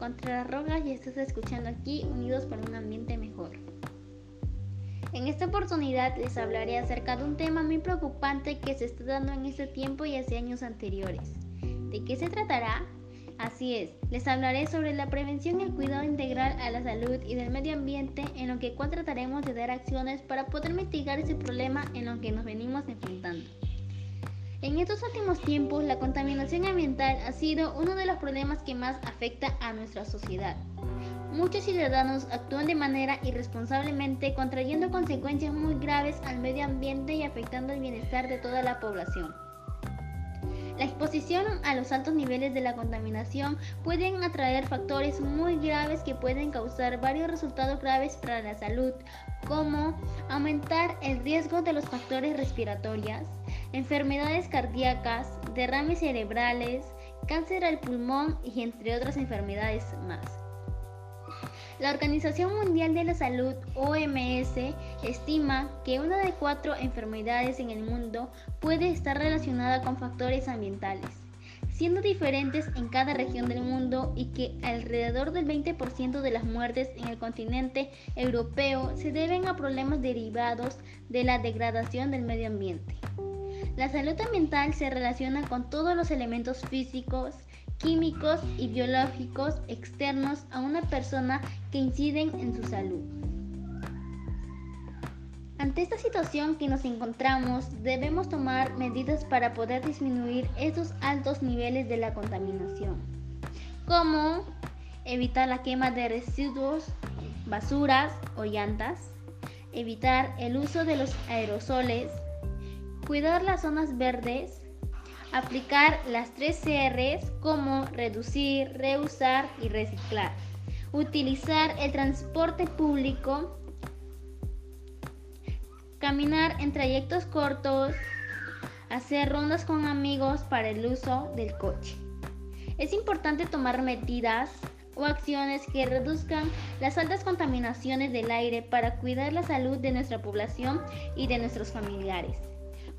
Rosa Rojas y estás escuchando aquí Unidos para un Ambiente Mejor. En esta oportunidad les hablaré acerca de un tema muy preocupante que se está dando en este tiempo y hace años anteriores. ¿De qué se tratará? Así es, les hablaré sobre la prevención y el cuidado integral a la salud y del medio ambiente en lo que cual trataremos de dar acciones para poder mitigar ese problema en lo que nos venimos enfrentando. En estos últimos tiempos, la contaminación ambiental ha sido uno de los problemas que más afecta a nuestra sociedad. Muchos ciudadanos actúan de manera irresponsablemente, contrayendo consecuencias muy graves al medio ambiente y afectando el bienestar de toda la población. La exposición a los altos niveles de la contaminación pueden atraer factores muy graves que pueden causar varios resultados graves para la salud, como aumentar el riesgo de los factores respiratorios, enfermedades cardíacas, derrames cerebrales, cáncer al pulmón y entre otras enfermedades más. La Organización Mundial de la Salud, OMS, estima que una de cuatro enfermedades en el mundo puede estar relacionada con factores ambientales, siendo diferentes en cada región del mundo y que alrededor del 20% de las muertes en el continente europeo se deben a problemas derivados de la degradación del medio ambiente. La salud ambiental se relaciona con todos los elementos físicos, químicos y biológicos externos a una persona que inciden en su salud. Ante esta situación que nos encontramos, debemos tomar medidas para poder disminuir estos altos niveles de la contaminación, como evitar la quema de residuos, basuras o llantas, evitar el uso de los aerosoles, Cuidar las zonas verdes. Aplicar las tres CRs como reducir, reusar y reciclar. Utilizar el transporte público. Caminar en trayectos cortos. Hacer rondas con amigos para el uso del coche. Es importante tomar medidas o acciones que reduzcan las altas contaminaciones del aire para cuidar la salud de nuestra población y de nuestros familiares.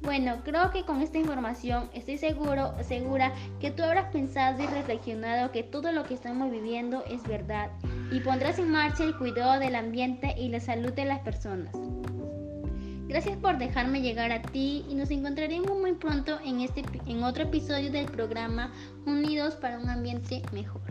Bueno, creo que con esta información estoy seguro, segura que tú habrás pensado y reflexionado que todo lo que estamos viviendo es verdad y pondrás en marcha el cuidado del ambiente y la salud de las personas. Gracias por dejarme llegar a ti y nos encontraremos muy pronto en, este, en otro episodio del programa Unidos para un ambiente mejor.